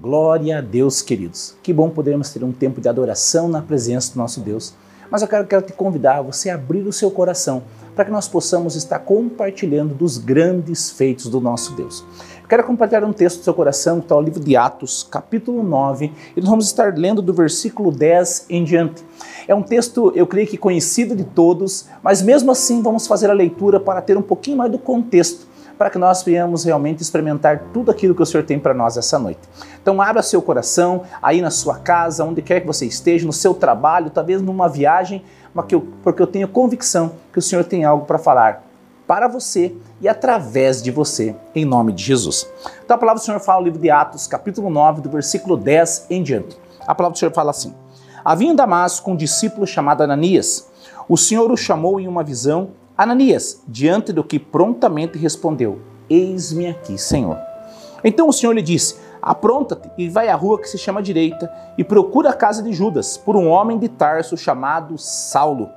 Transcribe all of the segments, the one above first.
Glória a Deus, queridos. Que bom podermos ter um tempo de adoração na presença do nosso Deus. Mas eu quero, quero te convidar a você abrir o seu coração para que nós possamos estar compartilhando dos grandes feitos do nosso Deus. Eu quero compartilhar um texto do seu coração, que está no livro de Atos, capítulo 9, e nós vamos estar lendo do versículo 10 em diante. É um texto, eu creio que conhecido de todos, mas mesmo assim vamos fazer a leitura para ter um pouquinho mais do contexto para que nós venhamos realmente experimentar tudo aquilo que o Senhor tem para nós essa noite. Então abra seu coração aí na sua casa, onde quer que você esteja, no seu trabalho, talvez numa viagem, porque eu tenho convicção que o Senhor tem algo para falar para você e através de você, em nome de Jesus. Então a palavra do Senhor fala no livro de Atos, capítulo 9, do versículo 10 em diante. A palavra do Senhor fala assim: Havia em Damasco um discípulo chamado Ananias. O Senhor o chamou em uma visão Ananias, diante do que prontamente respondeu: Eis-me aqui, Senhor. Então o Senhor lhe disse: Apronta-te e vai à rua que se chama direita e procura a casa de Judas por um homem de Tarso chamado Saulo.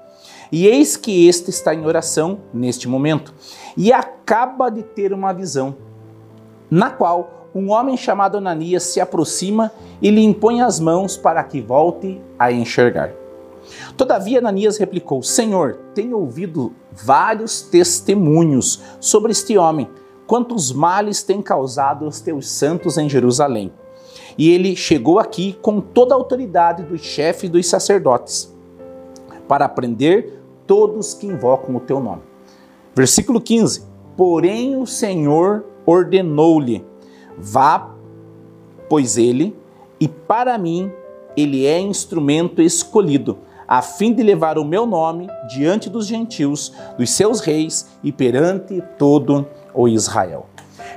E eis que este está em oração neste momento e acaba de ter uma visão, na qual um homem chamado Ananias se aproxima e lhe impõe as mãos para que volte a enxergar. Todavia, Ananias replicou: Senhor, tenho ouvido vários testemunhos sobre este homem, quantos males tem causado os teus santos em Jerusalém. E ele chegou aqui com toda a autoridade dos chefes dos sacerdotes, para prender todos que invocam o teu nome. Versículo 15: Porém o Senhor ordenou-lhe: Vá, pois ele, e para mim ele é instrumento escolhido a fim de levar o meu nome diante dos gentios, dos seus reis e perante todo o Israel.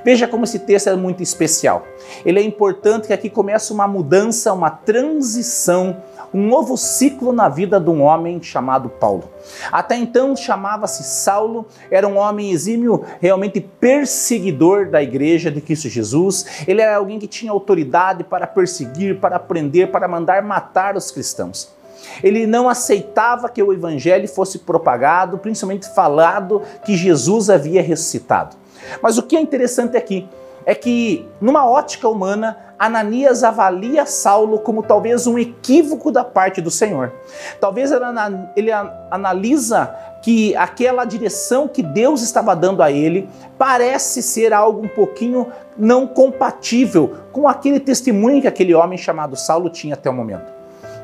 Veja como esse texto é muito especial. Ele é importante que aqui começa uma mudança, uma transição, um novo ciclo na vida de um homem chamado Paulo. Até então chamava-se Saulo, era um homem exímio, realmente perseguidor da igreja de Cristo Jesus. Ele era alguém que tinha autoridade para perseguir, para prender, para mandar matar os cristãos. Ele não aceitava que o evangelho fosse propagado, principalmente falado que Jesus havia ressuscitado. Mas o que é interessante aqui é que, numa ótica humana, Ananias avalia Saulo como talvez um equívoco da parte do Senhor. Talvez ele analisa que aquela direção que Deus estava dando a ele parece ser algo um pouquinho não compatível com aquele testemunho que aquele homem chamado Saulo tinha até o momento.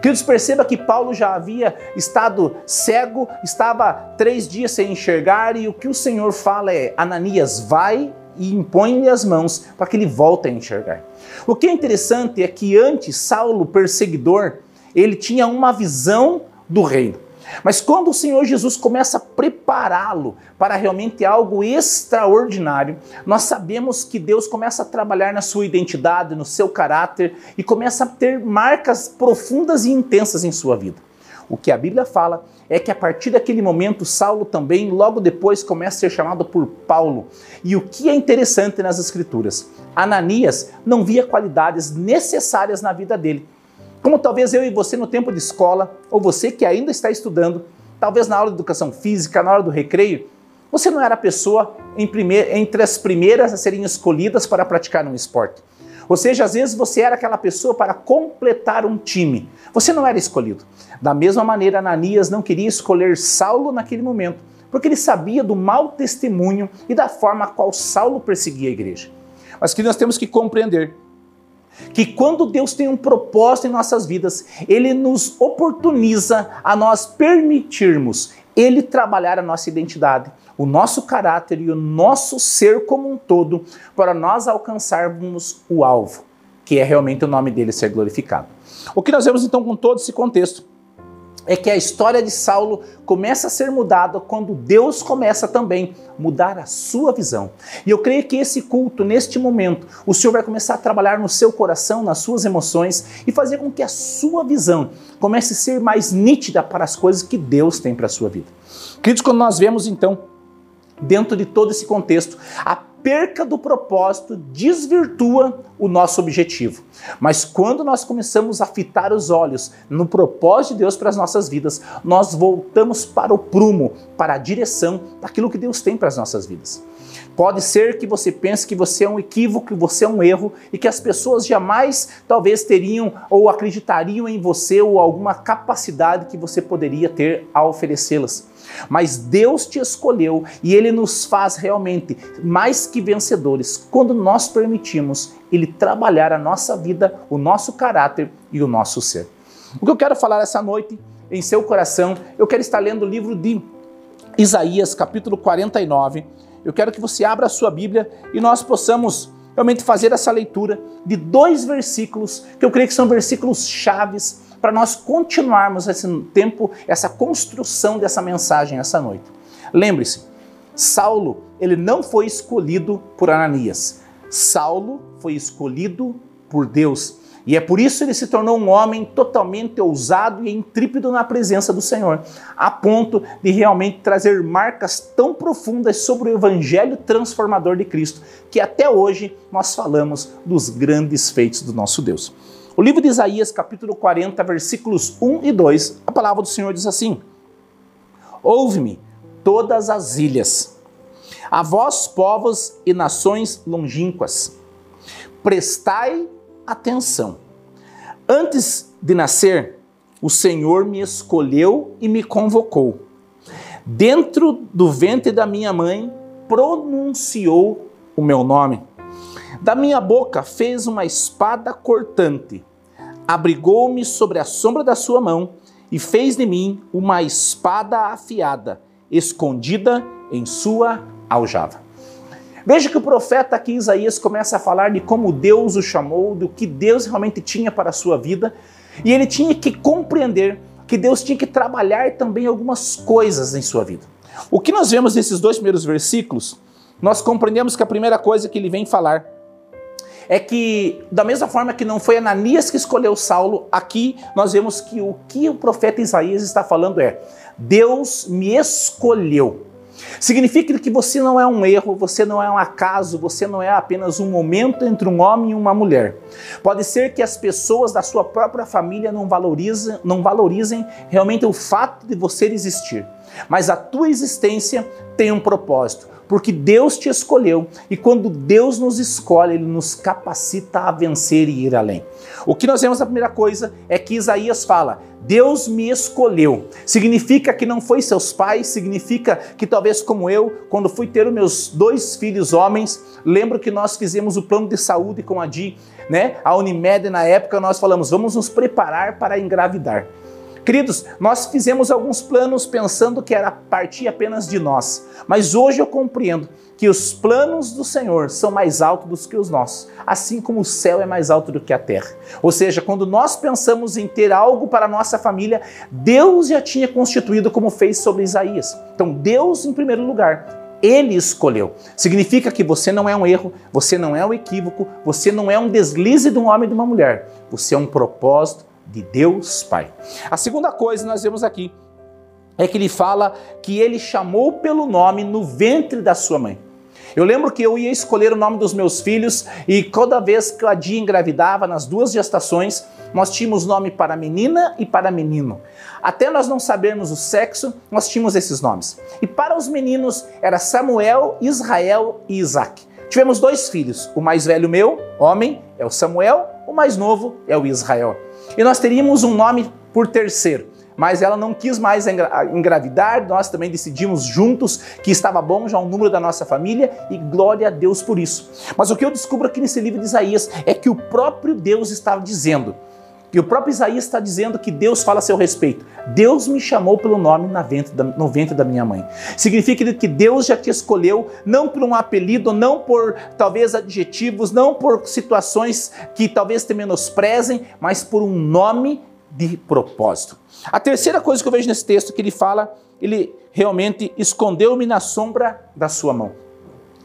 Queridos, perceba que Paulo já havia estado cego, estava três dias sem enxergar, e o que o Senhor fala é: Ananias, vai e impõe-lhe as mãos para que ele volte a enxergar. O que é interessante é que antes, Saulo, perseguidor, ele tinha uma visão do reino. Mas quando o Senhor Jesus começa a prepará-lo para realmente algo extraordinário, nós sabemos que Deus começa a trabalhar na sua identidade, no seu caráter e começa a ter marcas profundas e intensas em sua vida. O que a Bíblia fala é que a partir daquele momento, Saulo também, logo depois, começa a ser chamado por Paulo. E o que é interessante nas Escrituras, Ananias não via qualidades necessárias na vida dele como talvez eu e você no tempo de escola, ou você que ainda está estudando, talvez na aula de educação física, na hora do recreio, você não era a pessoa entre as primeiras a serem escolhidas para praticar um esporte. Ou seja, às vezes você era aquela pessoa para completar um time. Você não era escolhido. Da mesma maneira, Ananias não queria escolher Saulo naquele momento, porque ele sabia do mau testemunho e da forma a qual Saulo perseguia a igreja. Mas que nós temos que compreender que quando Deus tem um propósito em nossas vidas, Ele nos oportuniza a nós permitirmos Ele trabalhar a nossa identidade, o nosso caráter e o nosso ser como um todo, para nós alcançarmos o alvo, que é realmente o nome dele ser glorificado. O que nós vemos então com todo esse contexto? É que a história de Saulo começa a ser mudada quando Deus começa também a mudar a sua visão. E eu creio que esse culto, neste momento, o Senhor vai começar a trabalhar no seu coração, nas suas emoções e fazer com que a sua visão comece a ser mais nítida para as coisas que Deus tem para a sua vida. Queridos, quando nós vemos então, dentro de todo esse contexto, a perca do propósito desvirtua o nosso objetivo. Mas quando nós começamos a fitar os olhos no propósito de Deus para as nossas vidas, nós voltamos para o prumo, para a direção daquilo que Deus tem para as nossas vidas. Pode ser que você pense que você é um equívoco, que você é um erro e que as pessoas jamais talvez teriam ou acreditariam em você ou alguma capacidade que você poderia ter a oferecê-las. Mas Deus te escolheu e Ele nos faz realmente mais que vencedores quando nós permitimos Ele trabalhar a nossa vida, o nosso caráter e o nosso ser. O que eu quero falar essa noite em seu coração, eu quero estar lendo o livro de Isaías, capítulo 49 eu quero que você abra a sua Bíblia e nós possamos realmente fazer essa leitura de dois versículos que eu creio que são versículos chaves para nós continuarmos esse tempo, essa construção dessa mensagem essa noite. Lembre-se, Saulo, ele não foi escolhido por Ananias. Saulo foi escolhido por Deus. E é por isso ele se tornou um homem totalmente ousado e intrípido na presença do Senhor, a ponto de realmente trazer marcas tão profundas sobre o evangelho transformador de Cristo, que até hoje nós falamos dos grandes feitos do nosso Deus. O livro de Isaías, capítulo 40, versículos 1 e 2, a palavra do Senhor diz assim: Ouve-me, todas as ilhas, a vós, povos e nações longínquas, prestai atenção. Antes de nascer, o Senhor me escolheu e me convocou. Dentro do ventre da minha mãe, pronunciou o meu nome. Da minha boca fez uma espada cortante. Abrigou-me sobre a sombra da sua mão e fez de mim uma espada afiada, escondida em sua aljava. Veja que o profeta aqui, Isaías, começa a falar de como Deus o chamou, do que Deus realmente tinha para a sua vida, e ele tinha que compreender que Deus tinha que trabalhar também algumas coisas em sua vida. O que nós vemos nesses dois primeiros versículos, nós compreendemos que a primeira coisa que ele vem falar é que, da mesma forma que não foi Ananias que escolheu Saulo, aqui nós vemos que o que o profeta Isaías está falando é: Deus me escolheu. Significa que você não é um erro, você não é um acaso, você não é apenas um momento entre um homem e uma mulher. Pode ser que as pessoas da sua própria família não valorizem, não valorizem realmente o fato de você existir, mas a tua existência tem um propósito porque Deus te escolheu e quando Deus nos escolhe, Ele nos capacita a vencer e ir além. O que nós vemos a primeira coisa é que Isaías fala: Deus me escolheu. Significa que não foi seus pais, significa que talvez como eu, quando fui ter os meus dois filhos homens, lembro que nós fizemos o plano de saúde com a Di, né? A Unimed na época nós falamos: vamos nos preparar para engravidar. Queridos, nós fizemos alguns planos pensando que era partir apenas de nós, mas hoje eu compreendo que os planos do Senhor são mais altos do que os nossos, assim como o céu é mais alto do que a terra. Ou seja, quando nós pensamos em ter algo para a nossa família, Deus já tinha constituído como fez sobre Isaías. Então, Deus em primeiro lugar, ele escolheu. Significa que você não é um erro, você não é um equívoco, você não é um deslize de um homem e de uma mulher. Você é um propósito de Deus Pai. A segunda coisa que nós vemos aqui é que ele fala que ele chamou pelo nome no ventre da sua mãe. Eu lembro que eu ia escolher o nome dos meus filhos e toda vez que a Dia engravidava, nas duas gestações, nós tínhamos nome para menina e para menino. Até nós não sabermos o sexo, nós tínhamos esses nomes. E para os meninos era Samuel, Israel e Isaac. Tivemos dois filhos, o mais velho meu, homem, é o Samuel, o mais novo é o Israel. E nós teríamos um nome por terceiro, mas ela não quis mais engravidar, nós também decidimos juntos que estava bom já o número da nossa família e glória a Deus por isso. Mas o que eu descubro aqui nesse livro de Isaías é que o próprio Deus estava dizendo, e o próprio Isaías está dizendo que Deus fala a seu respeito. Deus me chamou pelo nome no ventre da minha mãe. Significa que Deus já te escolheu não por um apelido, não por talvez adjetivos, não por situações que talvez te menosprezem, mas por um nome de propósito. A terceira coisa que eu vejo nesse texto que ele fala, ele realmente escondeu-me na sombra da sua mão.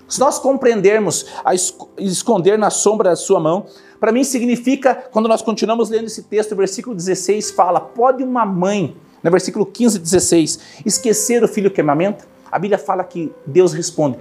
Se nós compreendermos a esconder na sombra da sua mão, para mim significa, quando nós continuamos lendo esse texto, o versículo 16 fala: Pode uma mãe, no versículo 15 e 16, esquecer o filho que amamenta? A Bíblia fala que Deus responde: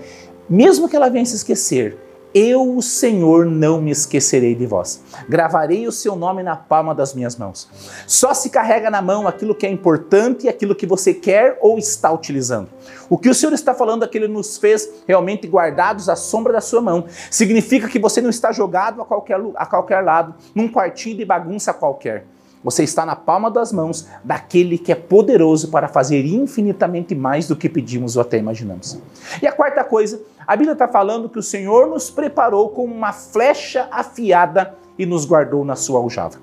mesmo que ela venha se esquecer, eu, o Senhor, não me esquecerei de vós. Gravarei o seu nome na palma das minhas mãos. Só se carrega na mão aquilo que é importante e aquilo que você quer ou está utilizando. O que o Senhor está falando é que Ele nos fez realmente guardados à sombra da sua mão. Significa que você não está jogado a qualquer, a qualquer lado, num quartinho de bagunça qualquer. Você está na palma das mãos daquele que é poderoso para fazer infinitamente mais do que pedimos ou até imaginamos. E a quarta coisa, a Bíblia está falando que o Senhor nos preparou com uma flecha afiada e nos guardou na sua aljava.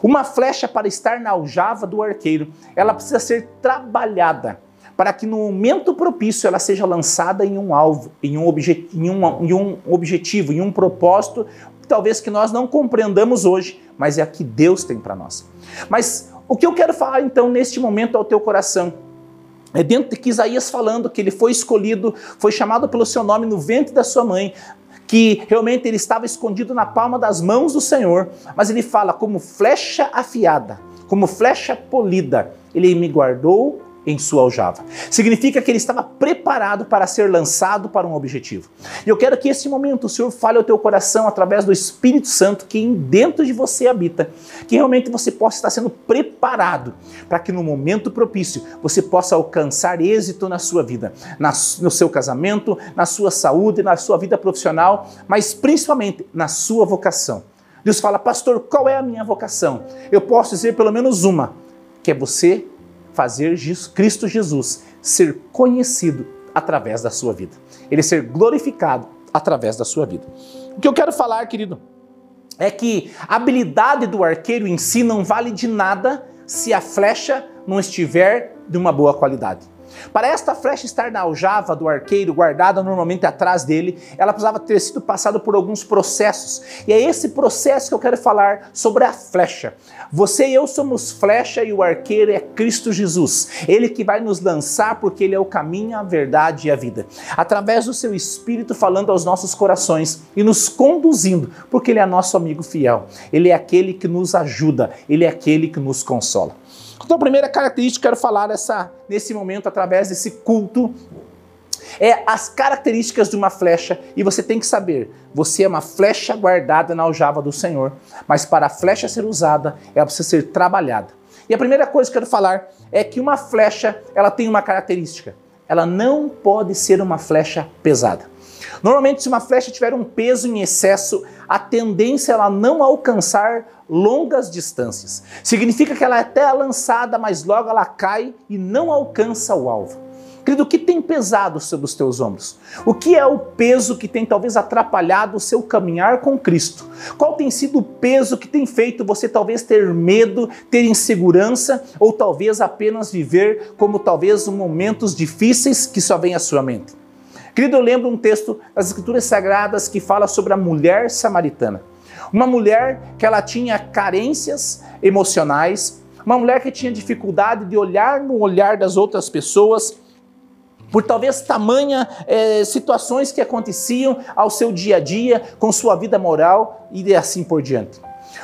Uma flecha para estar na aljava do arqueiro, ela precisa ser trabalhada para que no momento propício ela seja lançada em um alvo, em um, obje em um, em um objetivo, em um propósito, talvez que nós não compreendamos hoje, mas é a que Deus tem para nós. Mas o que eu quero falar então neste momento ao teu coração é dentro de que Isaías falando que ele foi escolhido, foi chamado pelo seu nome no ventre da sua mãe, que realmente ele estava escondido na palma das mãos do Senhor, mas ele fala como flecha afiada, como flecha polida, ele me guardou em sua aljava. Significa que ele estava preparado para ser lançado para um objetivo. E eu quero que esse momento o Senhor fale ao teu coração através do Espírito Santo que dentro de você habita, que realmente você possa estar sendo preparado para que no momento propício você possa alcançar êxito na sua vida, no seu casamento, na sua saúde, na sua vida profissional, mas principalmente na sua vocação. Deus fala, pastor, qual é a minha vocação? Eu posso dizer pelo menos uma, que é você fazer Cristo Jesus ser conhecido através da sua vida. Ele ser glorificado através da sua vida. O que eu quero falar, querido, é que a habilidade do arqueiro em si não vale de nada se a flecha não estiver de uma boa qualidade. Para esta flecha estar na aljava do arqueiro, guardada normalmente atrás dele, ela precisava ter sido passada por alguns processos. E é esse processo que eu quero falar sobre a flecha. Você e eu somos flecha e o arqueiro é Cristo Jesus. Ele que vai nos lançar porque ele é o caminho, a verdade e a vida. Através do seu espírito falando aos nossos corações e nos conduzindo, porque ele é nosso amigo fiel. Ele é aquele que nos ajuda, ele é aquele que nos consola. Então, a primeira característica que eu quero falar nesse momento, através desse culto, é as características de uma flecha e você tem que saber, você é uma flecha guardada na aljava do Senhor, mas para a flecha ser usada, ela precisa ser trabalhada. E a primeira coisa que eu quero falar é que uma flecha, ela tem uma característica. Ela não pode ser uma flecha pesada. Normalmente, se uma flecha tiver um peso em excesso, a tendência é ela não alcançar longas distâncias. Significa que ela é até lançada, mas logo ela cai e não alcança o alvo. Querido, o que tem pesado sobre os teus ombros? O que é o peso que tem talvez atrapalhado o seu caminhar com Cristo? Qual tem sido o peso que tem feito você talvez ter medo, ter insegurança ou talvez apenas viver como talvez momentos difíceis que só vem à sua mente? Querido, eu lembro um texto das Escrituras Sagradas que fala sobre a mulher samaritana. Uma mulher que ela tinha carências emocionais, uma mulher que tinha dificuldade de olhar no olhar das outras pessoas, por talvez tamanha é, situações que aconteciam ao seu dia a dia, com sua vida moral e assim por diante.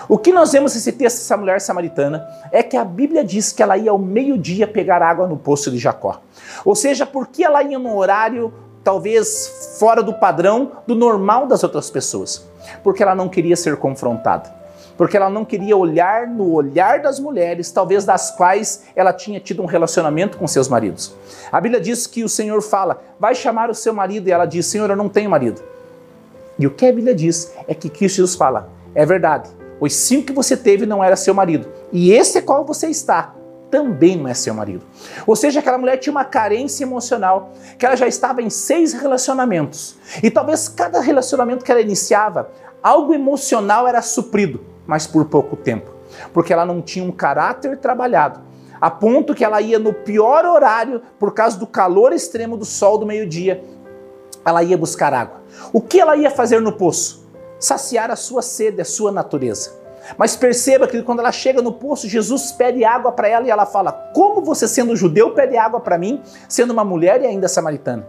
O que nós vemos nesse texto dessa mulher samaritana é que a Bíblia diz que ela ia ao meio-dia pegar água no poço de Jacó. Ou seja, porque ela ia no horário talvez fora do padrão, do normal das outras pessoas, porque ela não queria ser confrontada, porque ela não queria olhar no olhar das mulheres, talvez das quais ela tinha tido um relacionamento com seus maridos. A Bíblia diz que o Senhor fala: vai chamar o seu marido, e ela diz: Senhor, eu não tenho marido. E o que a Bíblia diz é que Cristo Jesus fala: é verdade, os cinco que você teve não era seu marido, e esse é qual você está também não é seu marido. Ou seja, aquela mulher tinha uma carência emocional, que ela já estava em seis relacionamentos. E talvez cada relacionamento que ela iniciava, algo emocional era suprido, mas por pouco tempo. Porque ela não tinha um caráter trabalhado. A ponto que ela ia no pior horário, por causa do calor extremo do sol do meio-dia, ela ia buscar água. O que ela ia fazer no poço? Saciar a sua sede, a sua natureza. Mas perceba que quando ela chega no poço, Jesus pede água para ela e ela fala: Como você, sendo judeu, pede água para mim, sendo uma mulher e ainda samaritana?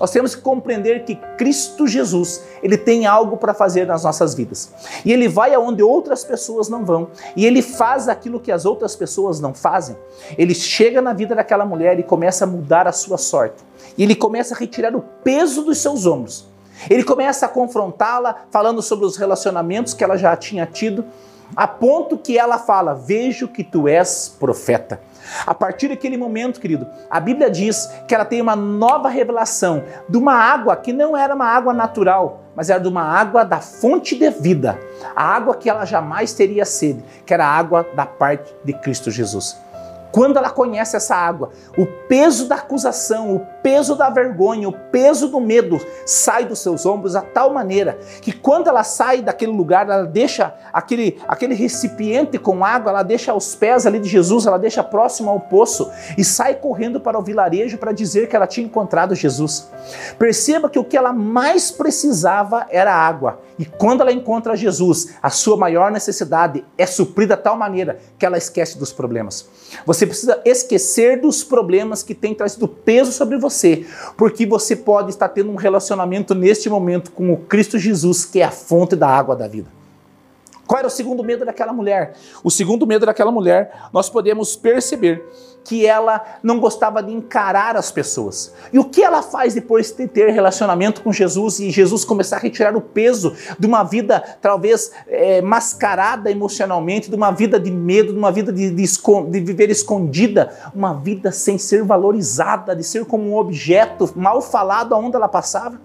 Nós temos que compreender que Cristo Jesus, ele tem algo para fazer nas nossas vidas. E ele vai aonde outras pessoas não vão, e ele faz aquilo que as outras pessoas não fazem. Ele chega na vida daquela mulher e começa a mudar a sua sorte. E ele começa a retirar o peso dos seus ombros. Ele começa a confrontá-la, falando sobre os relacionamentos que ela já tinha tido, a ponto que ela fala: Vejo que tu és profeta. A partir daquele momento, querido, a Bíblia diz que ela tem uma nova revelação de uma água que não era uma água natural, mas era de uma água da fonte de vida, a água que ela jamais teria sede, que era a água da parte de Cristo Jesus. Quando ela conhece essa água, o peso da acusação, o peso da vergonha, o peso do medo sai dos seus ombros a tal maneira que quando ela sai daquele lugar, ela deixa aquele, aquele recipiente com água, ela deixa aos pés ali de Jesus, ela deixa próximo ao poço e sai correndo para o vilarejo para dizer que ela tinha encontrado Jesus. Perceba que o que ela mais precisava era água. E quando ela encontra Jesus, a sua maior necessidade é suprida de tal maneira que ela esquece dos problemas. Você precisa esquecer dos problemas que têm trazido peso sobre você, porque você pode estar tendo um relacionamento neste momento com o Cristo Jesus, que é a fonte da água da vida. Qual era o segundo medo daquela mulher? O segundo medo daquela mulher, nós podemos perceber que ela não gostava de encarar as pessoas. E o que ela faz depois de ter relacionamento com Jesus e Jesus começar a retirar o peso de uma vida talvez é, mascarada emocionalmente, de uma vida de medo, de uma vida de, de, de viver escondida, uma vida sem ser valorizada, de ser como um objeto mal falado aonde ela passava?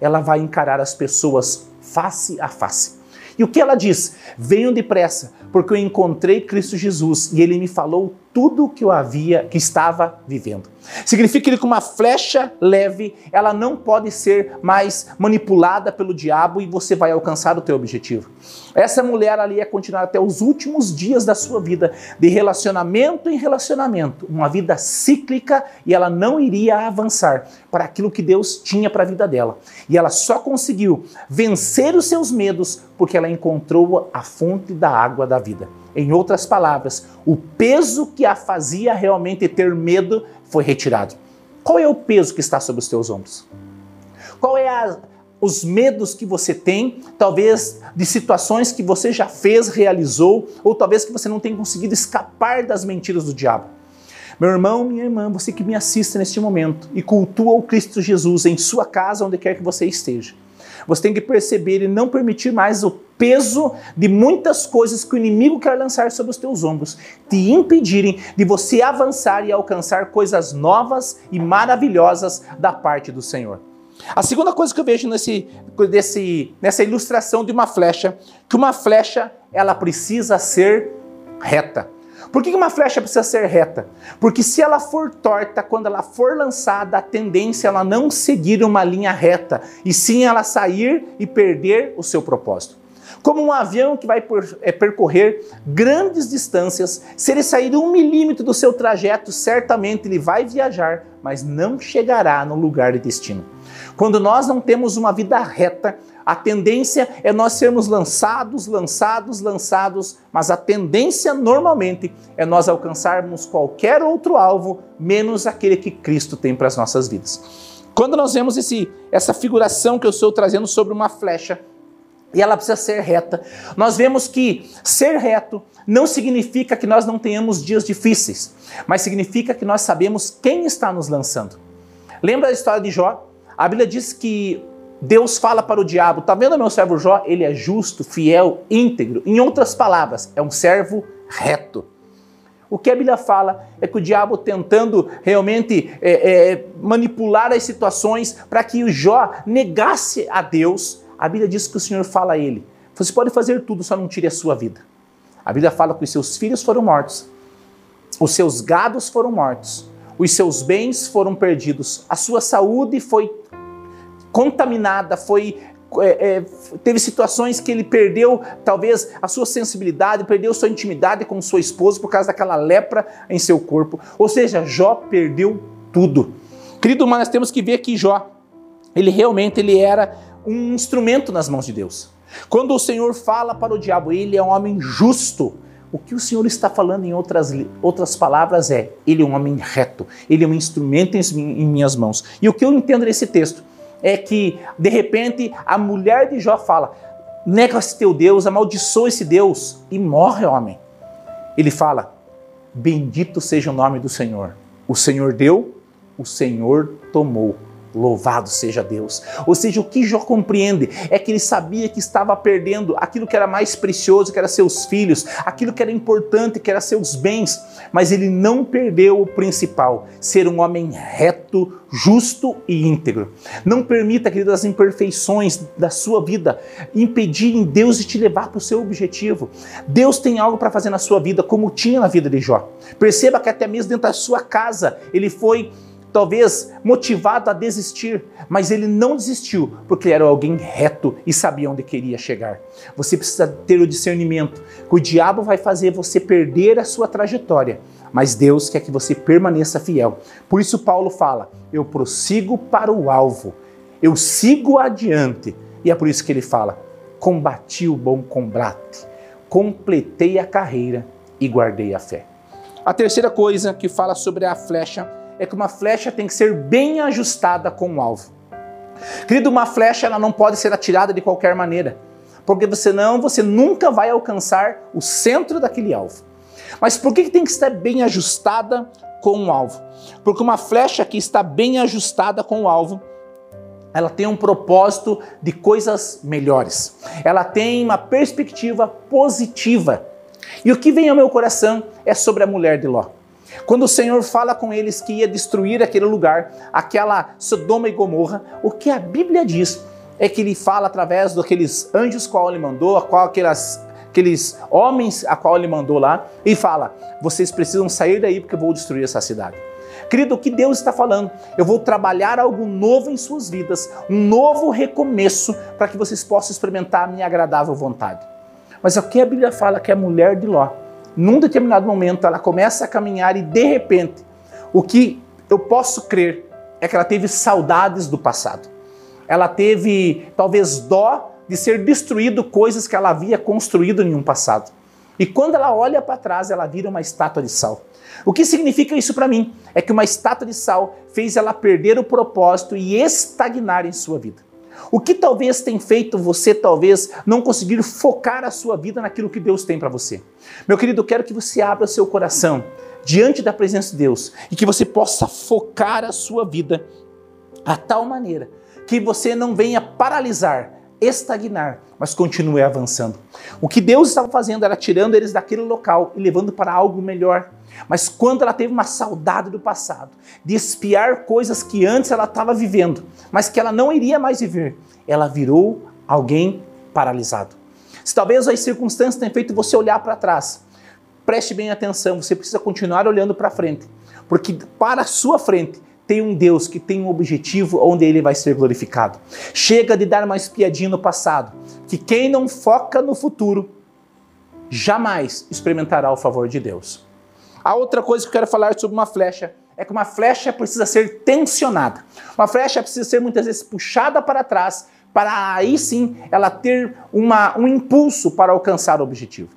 Ela vai encarar as pessoas face a face. E o que ela diz? Venham depressa, porque eu encontrei Cristo Jesus e ele me falou tudo que eu havia, que estava vivendo. Significa que com uma flecha leve, ela não pode ser mais manipulada pelo diabo e você vai alcançar o teu objetivo. Essa mulher ali ia continuar até os últimos dias da sua vida, de relacionamento em relacionamento, uma vida cíclica e ela não iria avançar para aquilo que Deus tinha para a vida dela. E ela só conseguiu vencer os seus medos porque ela encontrou a fonte da água da vida. Em outras palavras, o peso que a fazia realmente ter medo foi retirado. Qual é o peso que está sobre os teus ombros? Qual é a, os medos que você tem, talvez de situações que você já fez, realizou, ou talvez que você não tenha conseguido escapar das mentiras do diabo? Meu irmão, minha irmã, você que me assiste neste momento e cultua o Cristo Jesus em sua casa, onde quer que você esteja. Você tem que perceber e não permitir mais o peso de muitas coisas que o inimigo quer lançar sobre os teus ombros, te impedirem de você avançar e alcançar coisas novas e maravilhosas da parte do Senhor. A segunda coisa que eu vejo nesse, desse, nessa ilustração de uma flecha, que uma flecha ela precisa ser reta. Por que uma flecha precisa ser reta? Porque se ela for torta, quando ela for lançada, a tendência é ela não seguir uma linha reta, e sim ela sair e perder o seu propósito. Como um avião que vai é, percorrer grandes distâncias, se ele sair um milímetro do seu trajeto, certamente ele vai viajar, mas não chegará no lugar de destino. Quando nós não temos uma vida reta, a tendência é nós sermos lançados, lançados, lançados, mas a tendência normalmente é nós alcançarmos qualquer outro alvo, menos aquele que Cristo tem para as nossas vidas. Quando nós vemos esse, essa figuração que eu estou trazendo sobre uma flecha, e ela precisa ser reta. Nós vemos que ser reto não significa que nós não tenhamos dias difíceis, mas significa que nós sabemos quem está nos lançando. Lembra da história de Jó? A Bíblia diz que Deus fala para o diabo: Tá vendo meu servo Jó? Ele é justo, fiel, íntegro. Em outras palavras, é um servo reto. O que a Bíblia fala é que o diabo tentando realmente é, é, manipular as situações para que o Jó negasse a Deus, a Bíblia diz que o Senhor fala a ele: Você pode fazer tudo, só não tire a sua vida. A Bíblia fala que os seus filhos foram mortos, os seus gados foram mortos, os seus bens foram perdidos, a sua saúde foi contaminada, foi é, é, teve situações que ele perdeu talvez a sua sensibilidade, perdeu sua intimidade com sua esposa por causa daquela lepra em seu corpo. Ou seja, Jó perdeu tudo. Querido, mas nós temos que ver que Jó, ele realmente ele era um instrumento nas mãos de Deus. Quando o Senhor fala para o diabo, ele é um homem justo, O que o Senhor está falando em outras, outras palavras é: Ele é um homem reto, Ele é um instrumento em, em minhas mãos. E o que eu entendo nesse texto é que, de repente, a mulher de Jó fala: nega esse teu Deus, amaldiçoa esse Deus e morre, homem. Ele fala: Bendito seja o nome do Senhor. O Senhor deu, o Senhor tomou. Louvado seja Deus. Ou seja, o que Jó compreende é que ele sabia que estava perdendo aquilo que era mais precioso, que era seus filhos, aquilo que era importante, que era seus bens, mas ele não perdeu o principal, ser um homem reto, justo e íntegro. Não permita, querido, as imperfeições da sua vida impedirem Deus de te levar para o seu objetivo. Deus tem algo para fazer na sua vida, como tinha na vida de Jó. Perceba que até mesmo dentro da sua casa ele foi talvez motivado a desistir, mas ele não desistiu porque ele era alguém reto e sabia onde queria chegar. Você precisa ter o discernimento que o diabo vai fazer você perder a sua trajetória, mas Deus quer que você permaneça fiel. Por isso Paulo fala: "Eu prossigo para o alvo, eu sigo adiante". E é por isso que ele fala: "Combati o bom combate, completei a carreira e guardei a fé". A terceira coisa que fala sobre a flecha é que uma flecha tem que ser bem ajustada com o alvo. Querido, uma flecha ela não pode ser atirada de qualquer maneira, porque senão você nunca vai alcançar o centro daquele alvo. Mas por que tem que estar bem ajustada com o alvo? Porque uma flecha que está bem ajustada com o alvo, ela tem um propósito de coisas melhores. Ela tem uma perspectiva positiva. E o que vem ao meu coração é sobre a mulher de Ló. Quando o Senhor fala com eles que ia destruir aquele lugar, aquela Sodoma e Gomorra, o que a Bíblia diz é que ele fala através daqueles anjos qual ele mandou, a qual aquelas, aqueles homens a qual ele mandou lá, e fala: vocês precisam sair daí porque eu vou destruir essa cidade. Querido, o que Deus está falando? Eu vou trabalhar algo novo em suas vidas, um novo recomeço para que vocês possam experimentar a minha agradável vontade. Mas o que a Bíblia fala que é a mulher de Ló num determinado momento ela começa a caminhar e de repente, o que eu posso crer é que ela teve saudades do passado. Ela teve talvez dó de ser destruído coisas que ela havia construído em um passado. E quando ela olha para trás, ela vira uma estátua de sal. O que significa isso para mim? É que uma estátua de sal fez ela perder o propósito e estagnar em sua vida. O que talvez tem feito você talvez não conseguir focar a sua vida naquilo que Deus tem para você? Meu querido, eu quero que você abra seu coração diante da presença de Deus e que você possa focar a sua vida a tal maneira que você não venha paralisar, estagnar, mas continue avançando. O que Deus estava fazendo era tirando eles daquele local e levando para algo melhor. Mas quando ela teve uma saudade do passado, de espiar coisas que antes ela estava vivendo, mas que ela não iria mais viver, ela virou alguém paralisado. Se talvez as circunstâncias tenham feito você olhar para trás, preste bem atenção, você precisa continuar olhando para frente, porque para a sua frente tem um Deus que tem um objetivo onde ele vai ser glorificado. Chega de dar uma espiadinha no passado, que quem não foca no futuro jamais experimentará o favor de Deus. A outra coisa que eu quero falar sobre uma flecha é que uma flecha precisa ser tensionada. Uma flecha precisa ser muitas vezes puxada para trás para aí sim ela ter uma, um impulso para alcançar o objetivo.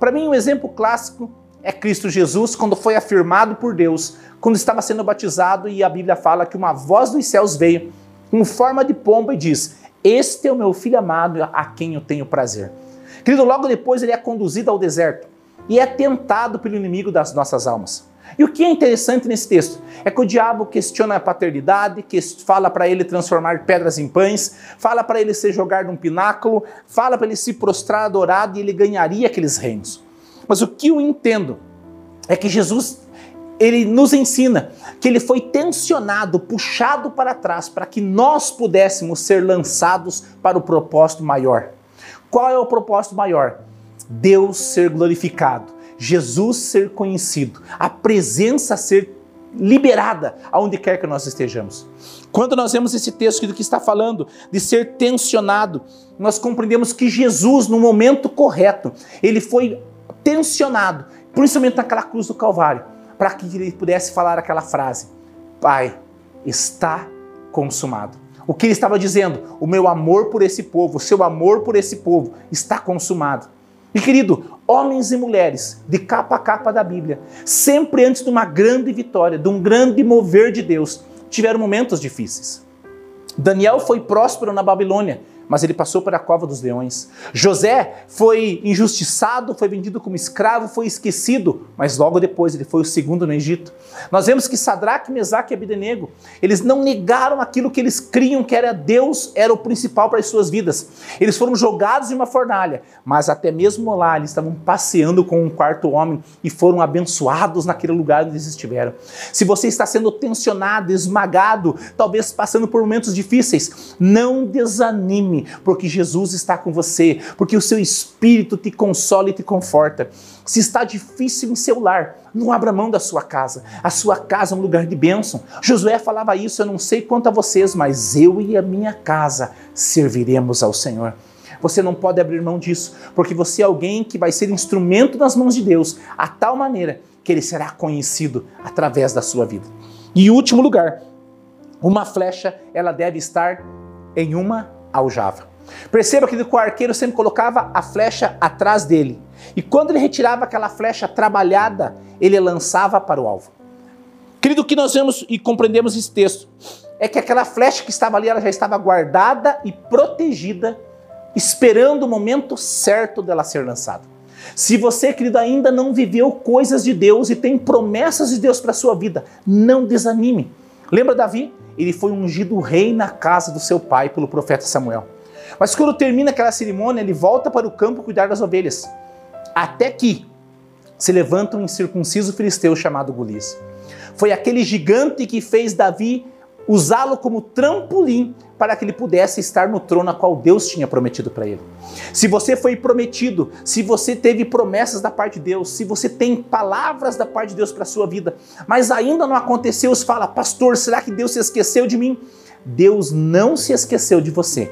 Para mim, um exemplo clássico é Cristo Jesus, quando foi afirmado por Deus, quando estava sendo batizado, e a Bíblia fala que uma voz dos céus veio com forma de pomba e diz: Este é o meu filho amado a quem eu tenho prazer. Querido, logo depois ele é conduzido ao deserto e é tentado pelo inimigo das nossas almas. E o que é interessante nesse texto é que o diabo questiona a paternidade, que fala para ele transformar pedras em pães, fala para ele ser jogado num pináculo, fala para ele se prostrar adorado e ele ganharia aqueles reinos. Mas o que eu entendo é que Jesus ele nos ensina que ele foi tensionado, puxado para trás para que nós pudéssemos ser lançados para o propósito maior. Qual é o propósito maior? Deus ser glorificado, Jesus ser conhecido, a presença ser liberada aonde quer que nós estejamos. Quando nós vemos esse texto do que está falando de ser tensionado, nós compreendemos que Jesus, no momento correto, ele foi tensionado, principalmente naquela cruz do Calvário, para que ele pudesse falar aquela frase: Pai, está consumado. O que ele estava dizendo? O meu amor por esse povo, o seu amor por esse povo está consumado. E querido, homens e mulheres, de capa a capa da Bíblia, sempre antes de uma grande vitória, de um grande mover de Deus, tiveram momentos difíceis. Daniel foi próspero na Babilônia, mas ele passou para a cova dos leões. José foi injustiçado, foi vendido como escravo, foi esquecido, mas logo depois ele foi o segundo no Egito. Nós vemos que Sadraque, Mesaque e Abidenego, eles não negaram aquilo que eles criam que era Deus, era o principal para as suas vidas. Eles foram jogados em uma fornalha, mas até mesmo lá eles estavam passeando com um quarto homem e foram abençoados naquele lugar onde eles estiveram. Se você está sendo tensionado, esmagado, talvez passando por momentos difíceis, não desanime porque Jesus está com você, porque o seu espírito te consola e te conforta. Se está difícil em seu lar, não abra mão da sua casa. A sua casa é um lugar de bênção. Josué falava isso, eu não sei quanto a vocês, mas eu e a minha casa serviremos ao Senhor. Você não pode abrir mão disso, porque você é alguém que vai ser instrumento nas mãos de Deus, a tal maneira que ele será conhecido através da sua vida. E último lugar, uma flecha, ela deve estar em uma aljava. Perceba que o arqueiro sempre colocava a flecha atrás dele. E quando ele retirava aquela flecha trabalhada, ele lançava para o alvo. Querido, o que nós vemos e compreendemos esse texto é que aquela flecha que estava ali, ela já estava guardada e protegida, esperando o momento certo dela ser lançada. Se você, querido, ainda não viveu coisas de Deus e tem promessas de Deus para a sua vida, não desanime. Lembra Davi? Ele foi ungido rei na casa do seu pai pelo profeta Samuel. Mas quando termina aquela cerimônia, ele volta para o campo cuidar das ovelhas. Até que se levanta um incircunciso filisteu chamado Golias. Foi aquele gigante que fez Davi usá-lo como trampolim para que ele pudesse estar no trono a qual Deus tinha prometido para ele. Se você foi prometido, se você teve promessas da parte de Deus, se você tem palavras da parte de Deus para a sua vida, mas ainda não aconteceu, você fala, pastor, será que Deus se esqueceu de mim? Deus não se esqueceu de você.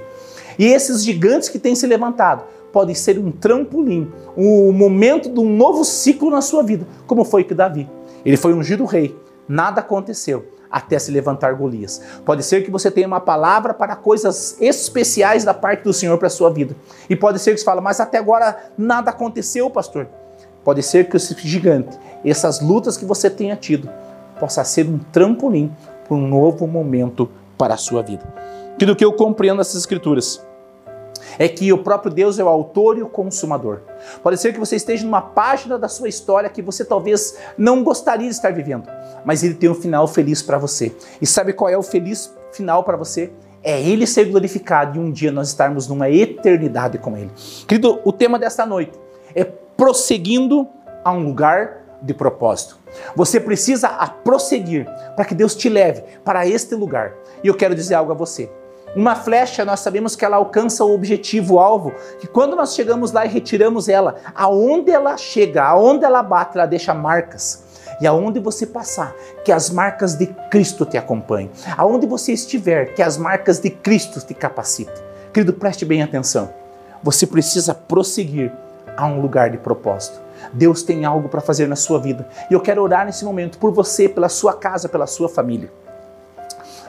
E esses gigantes que têm se levantado podem ser um trampolim, o um momento de um novo ciclo na sua vida, como foi que Davi. Ele foi ungido rei, nada aconteceu até se levantar Golias. Pode ser que você tenha uma palavra para coisas especiais da parte do Senhor para a sua vida. E pode ser que você fale, mas até agora nada aconteceu, pastor. Pode ser que esse gigante, essas lutas que você tenha tido, possa ser um trampolim para um novo momento para a sua vida. Que do que eu compreendo nessas escrituras é que o próprio Deus é o autor e o consumador. Pode ser que você esteja numa página da sua história que você talvez não gostaria de estar vivendo, mas ele tem um final feliz para você. E sabe qual é o feliz final para você? É ele ser glorificado e um dia nós estarmos numa eternidade com ele. Querido, o tema desta noite é prosseguindo a um lugar de propósito. Você precisa prosseguir para que Deus te leve para este lugar. E eu quero dizer algo a você. Uma flecha, nós sabemos que ela alcança o objetivo, o alvo, que quando nós chegamos lá e retiramos ela, aonde ela chega, aonde ela bate, ela deixa marcas. E aonde você passar, que as marcas de Cristo te acompanhem. Aonde você estiver, que as marcas de Cristo te capacitem. Querido, preste bem atenção. Você precisa prosseguir a um lugar de propósito. Deus tem algo para fazer na sua vida. E eu quero orar nesse momento por você, pela sua casa, pela sua família.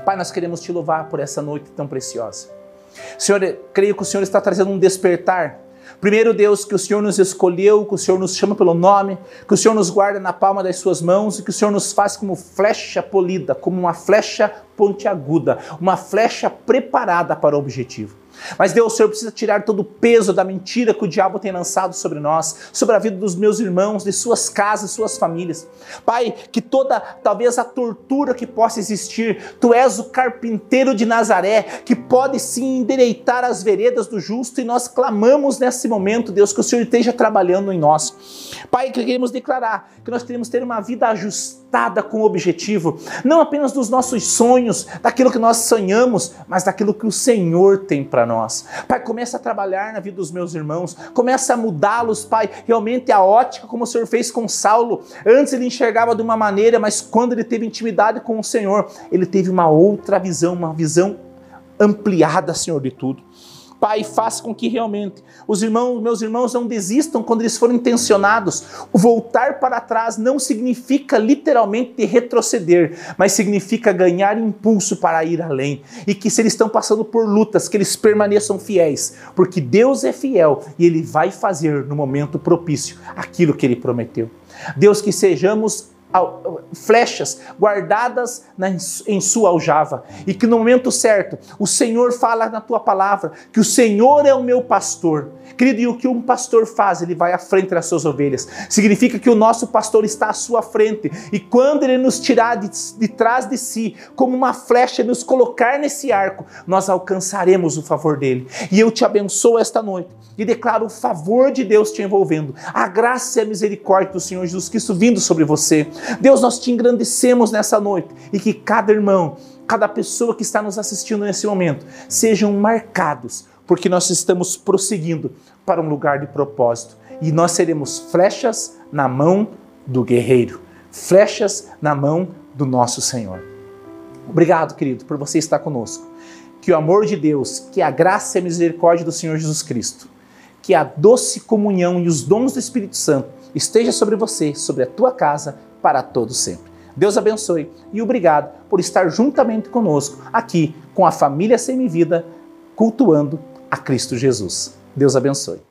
Pai, nós queremos te louvar por essa noite tão preciosa. Senhor, creio que o Senhor está trazendo um despertar. Primeiro, Deus, que o Senhor nos escolheu, que o Senhor nos chama pelo nome, que o Senhor nos guarda na palma das suas mãos e que o Senhor nos faz como flecha polida, como uma flecha pontiaguda, uma flecha preparada para o objetivo. Mas Deus, o Senhor precisa tirar todo o peso da mentira que o diabo tem lançado sobre nós, sobre a vida dos meus irmãos, de suas casas, suas famílias. Pai, que toda, talvez a tortura que possa existir, Tu és o carpinteiro de Nazaré, que pode sim endireitar as veredas do justo, e nós clamamos nesse momento, Deus, que o Senhor esteja trabalhando em nós. Pai, que queremos declarar que nós queremos ter uma vida ajustada com o objetivo, não apenas dos nossos sonhos, daquilo que nós sonhamos, mas daquilo que o Senhor tem para nós. Pai, começa a trabalhar na vida dos meus irmãos, começa a mudá-los, Pai, realmente a ótica como o Senhor fez com Saulo. Antes ele enxergava de uma maneira, mas quando ele teve intimidade com o Senhor, ele teve uma outra visão, uma visão ampliada, Senhor, de tudo. Pai, faça com que realmente os irmãos, meus irmãos, não desistam quando eles forem intencionados. Voltar para trás não significa literalmente retroceder, mas significa ganhar impulso para ir além. E que se eles estão passando por lutas, que eles permaneçam fiéis, porque Deus é fiel e Ele vai fazer no momento propício aquilo que Ele prometeu. Deus, que sejamos flechas guardadas em sua aljava e que no momento certo o Senhor fala na tua palavra que o Senhor é o meu pastor. Querido, e o que um pastor faz? Ele vai à frente das suas ovelhas. Significa que o nosso pastor está à sua frente e quando ele nos tirar de, de trás de si, como uma flecha, nos colocar nesse arco, nós alcançaremos o favor dele. E eu te abençoo esta noite e declaro o favor de Deus te envolvendo, a graça e a misericórdia do Senhor Jesus Cristo vindo sobre você. Deus, nós te engrandecemos nessa noite e que cada irmão, cada pessoa que está nos assistindo nesse momento sejam marcados, porque nós estamos prosseguindo para um lugar de propósito e nós seremos flechas na mão do guerreiro, flechas na mão do nosso Senhor. Obrigado, querido, por você estar conosco. Que o amor de Deus, que a graça e a misericórdia do Senhor Jesus Cristo, que a doce comunhão e os dons do Espírito Santo esteja sobre você, sobre a tua casa para todo sempre. Deus abençoe e obrigado por estar juntamente conosco aqui com a família Semivida cultuando a Cristo Jesus. Deus abençoe.